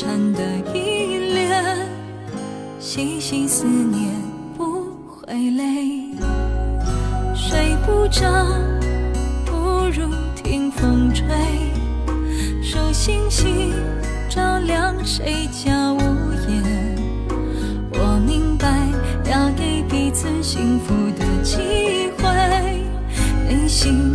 缠的依恋，细细思念不会累，睡不着不如听风吹，数星星照亮谁家屋檐。我明白要给彼此幸福的机会，内心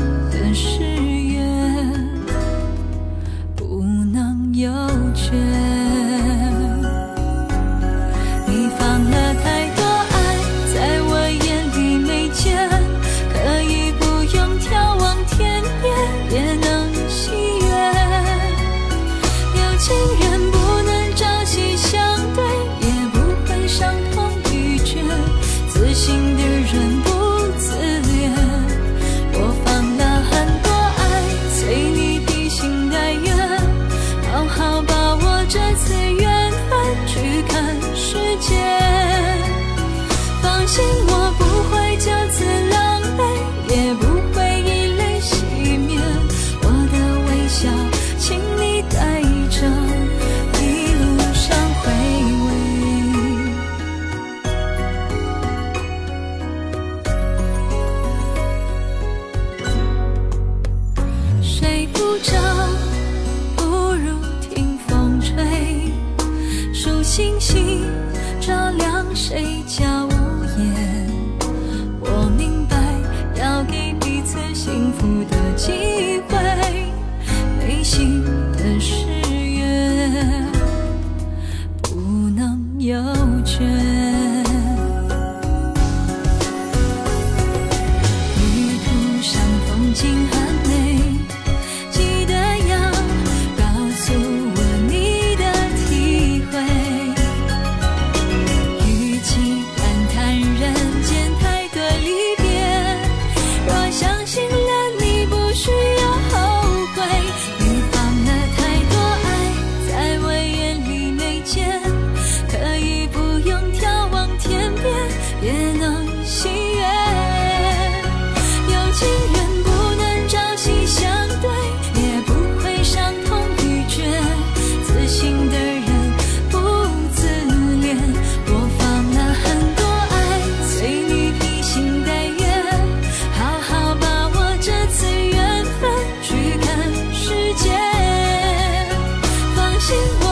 放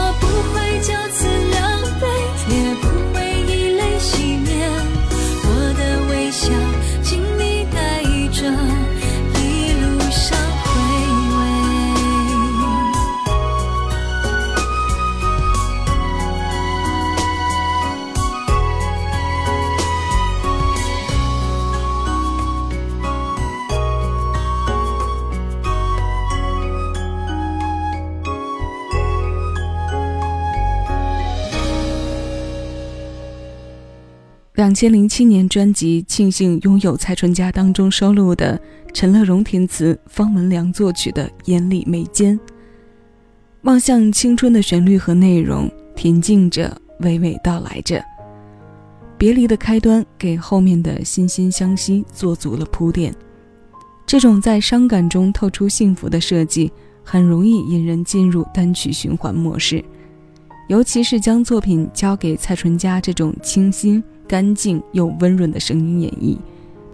两千零七年专辑《庆幸拥有蔡淳佳》当中收录的陈乐融填词、方文良作曲的《眼里眉间》，望向青春的旋律和内容，恬静着，娓娓道来着。别离的开端给后面的惺惺相惜做足了铺垫。这种在伤感中透出幸福的设计，很容易引人进入单曲循环模式。尤其是将作品交给蔡淳佳这种清新、干净又温润的声音演绎，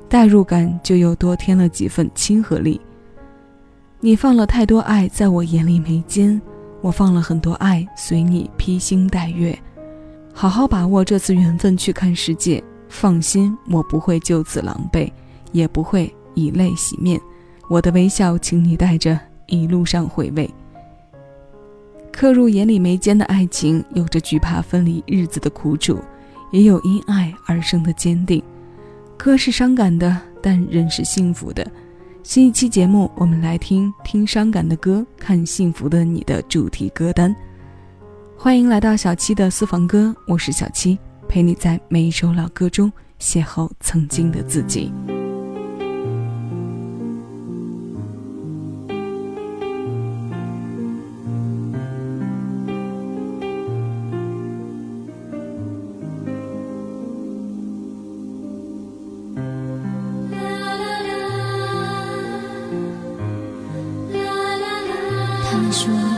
代入感就又多添了几分亲和力。你放了太多爱在我眼里眉间，我放了很多爱随你披星戴月，好好把握这次缘分去看世界。放心，我不会就此狼狈，也不会以泪洗面。我的微笑，请你带着，一路上回味。刻入眼里眉间的爱情，有着惧怕分离日子的苦楚，也有因爱而生的坚定。歌是伤感的，但人是幸福的。新一期节目，我们来听听伤感的歌，看幸福的你的主题歌单。欢迎来到小七的私房歌，我是小七，陪你在每一首老歌中邂逅曾经的自己。他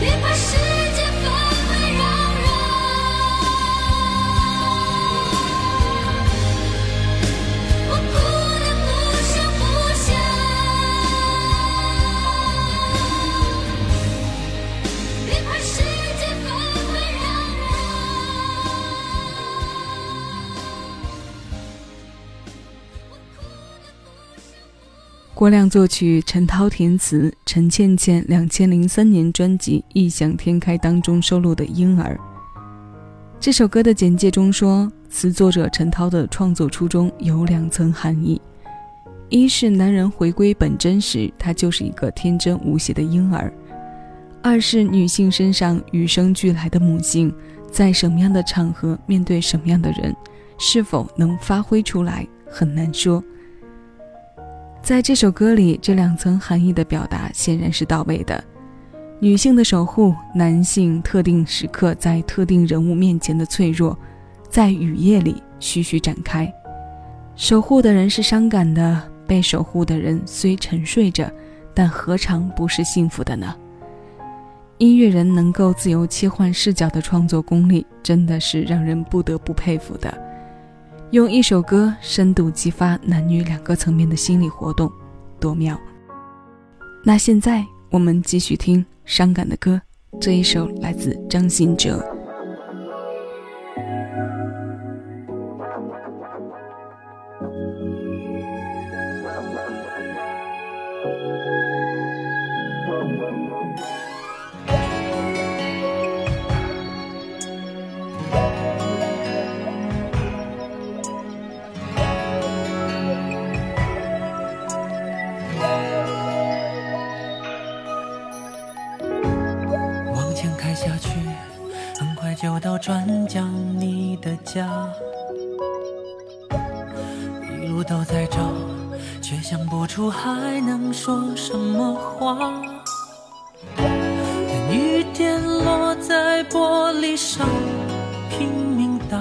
别怕失郭亮作曲，陈涛填词，陈倩倩两千零三年专辑《异想天开》当中收录的《婴儿》。这首歌的简介中说，词作者陈涛的创作初衷有两层含义：一是男人回归本真时，他就是一个天真无邪的婴儿；二是女性身上与生俱来的母性，在什么样的场合面对什么样的人，是否能发挥出来，很难说。在这首歌里，这两层含义的表达显然是到位的。女性的守护，男性特定时刻在特定人物面前的脆弱，在雨夜里徐徐展开。守护的人是伤感的，被守护的人虽沉睡着，但何尝不是幸福的呢？音乐人能够自由切换视角的创作功力，真的是让人不得不佩服的。用一首歌深度激发男女两个层面的心理活动，多妙！那现在我们继续听伤感的歌，这一首来自张信哲。路都在找，却想不出还能说什么话。雨点落在玻璃上，拼命打，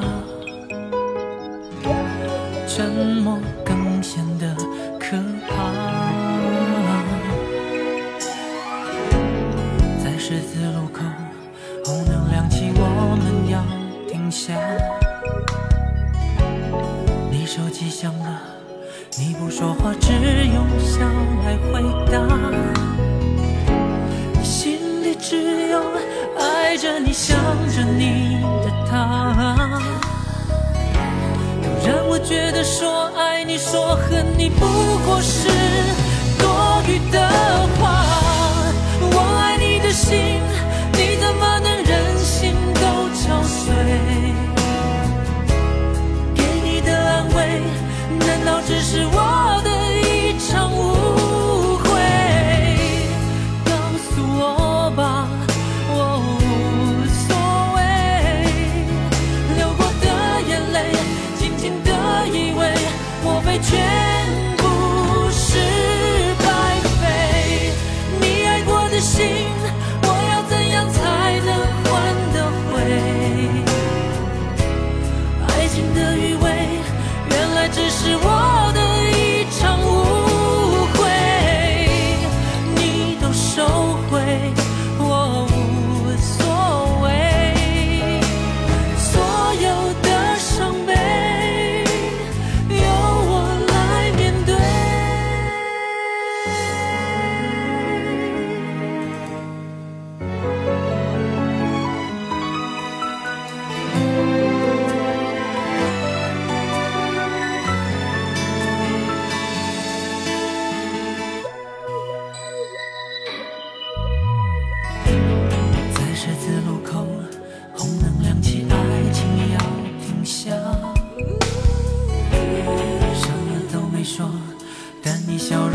说话，只用笑来回答。心里只有爱着你、想着你的他。都让我觉得说爱你、说恨你，不过是多余的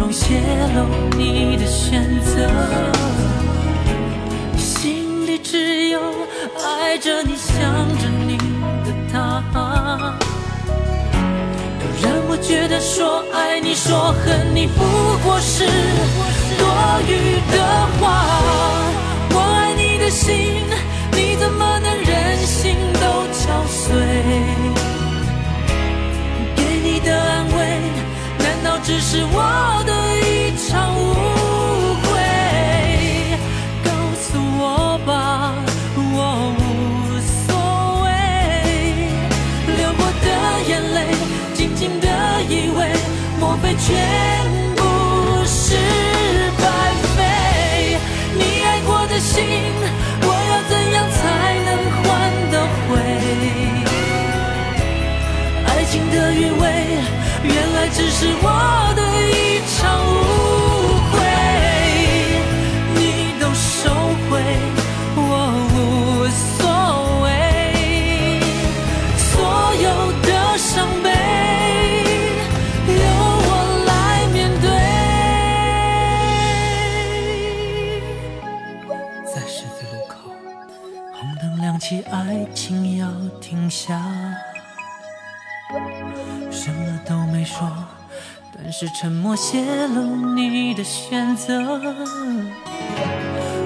不泄露你的选择，心里只有爱着你，想着你的他。让我觉得说爱你说恨你不过是多余的话，我爱你的心，你怎么能忍心都敲碎？给你的安慰，难道只是我的？全部是白费，你爱过的心，我要怎样才能换得回？爱情的余味，原来只是我。停下，什么都没说，但是沉默泄露你的选择。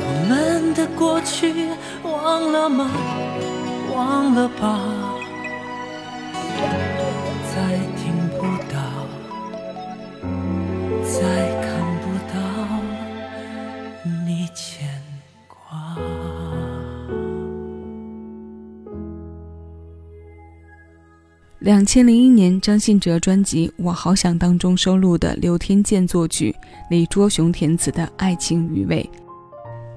我们的过去忘了吗？忘了吧，两千零一年，张信哲专辑《我好想》当中收录的刘天健作曲、李卓雄填词的《爱情余味》，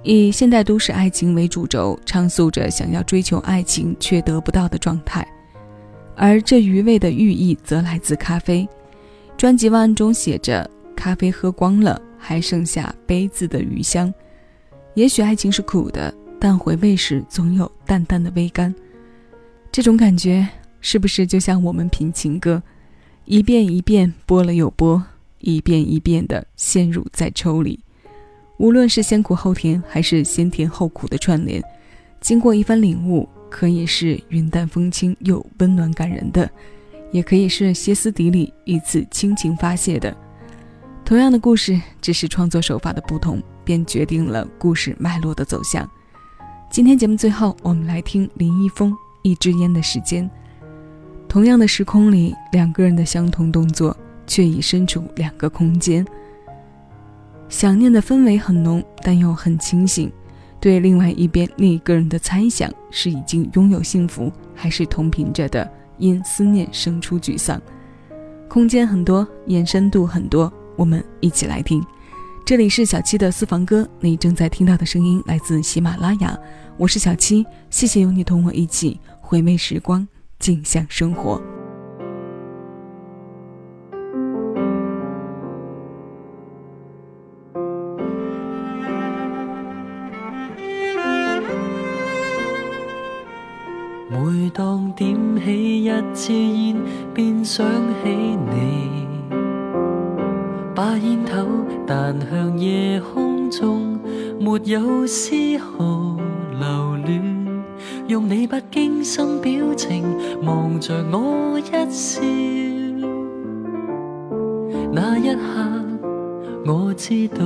以现代都市爱情为主轴，唱诉着想要追求爱情却得不到的状态。而这余味的寓意则来自咖啡。专辑文案中写着：“咖啡喝光了，还剩下杯子的余香。”也许爱情是苦的，但回味时总有淡淡的微甘。这种感觉。是不是就像我们品情歌，一遍一遍播了又播，一遍一遍的陷入在抽里？无论是先苦后甜，还是先甜后苦的串联，经过一番领悟，可以是云淡风轻又温暖感人的，也可以是歇斯底里一次倾情发泄的。同样的故事，只是创作手法的不同，便决定了故事脉络的走向。今天节目最后，我们来听林一峰《一支烟的时间》。同样的时空里，两个人的相同动作，却已身处两个空间。想念的氛围很浓，但又很清醒。对另外一边另一个人的猜想，是已经拥有幸福，还是同频着的因思念生出沮丧？空间很多，延伸度很多，我们一起来听。这里是小七的私房歌，你正在听到的声音来自喜马拉雅，我是小七，谢谢有你同我一起回味时光。静享生活。每当点起一支烟，便想起你。把烟头弹向夜空中，没有丝毫。用你不经心表情望着我一笑，那一刻我知道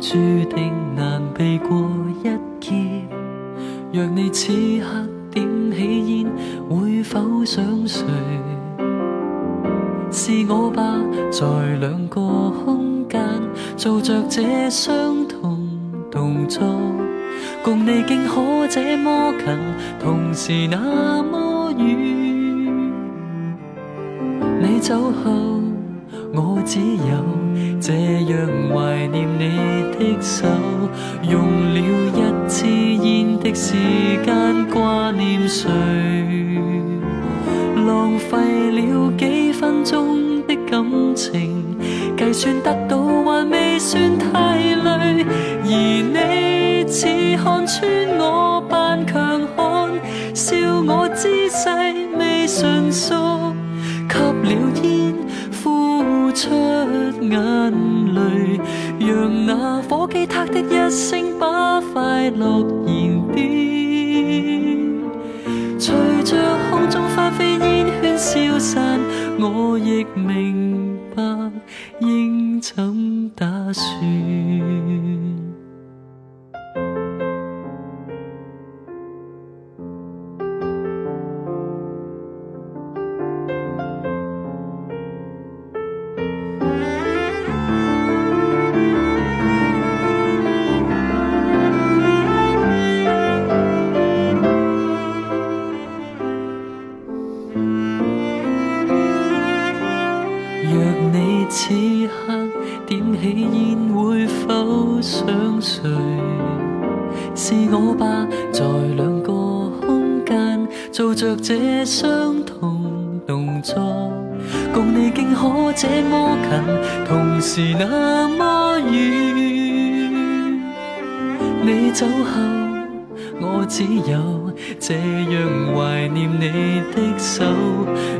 注定难避过一劫。若你此刻点起烟，会否想睡？是我吧，在两个空间做着这相同动作。共你竟可这么近，同时那么远。你走后，我只有这样怀念你的手，用了一支烟的时间挂念谁？浪费了几分钟的感情，计算得到还未算太累，而你。穿我扮强悍，笑我姿势未纯熟，吸了烟，呼出眼泪，让那火机嗒的一声把快乐燃点。随着空中翻飞烟圈消散，我亦明白应怎打算。是那么远。你走后。我只有这样怀念你的手，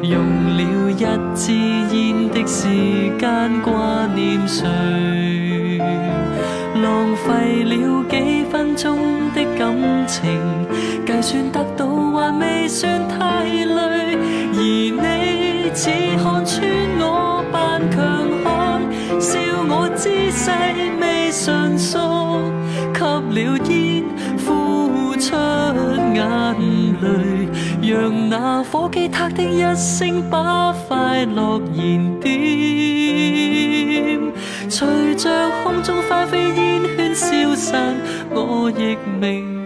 用了一支烟的时间挂念谁？浪费了几分钟的感情，计算得到还。未算太累，而你只看上诉，吸了烟，呼出眼泪，让那火机嗒的一声把快乐燃点，随着空中花飞烟圈消散，我亦明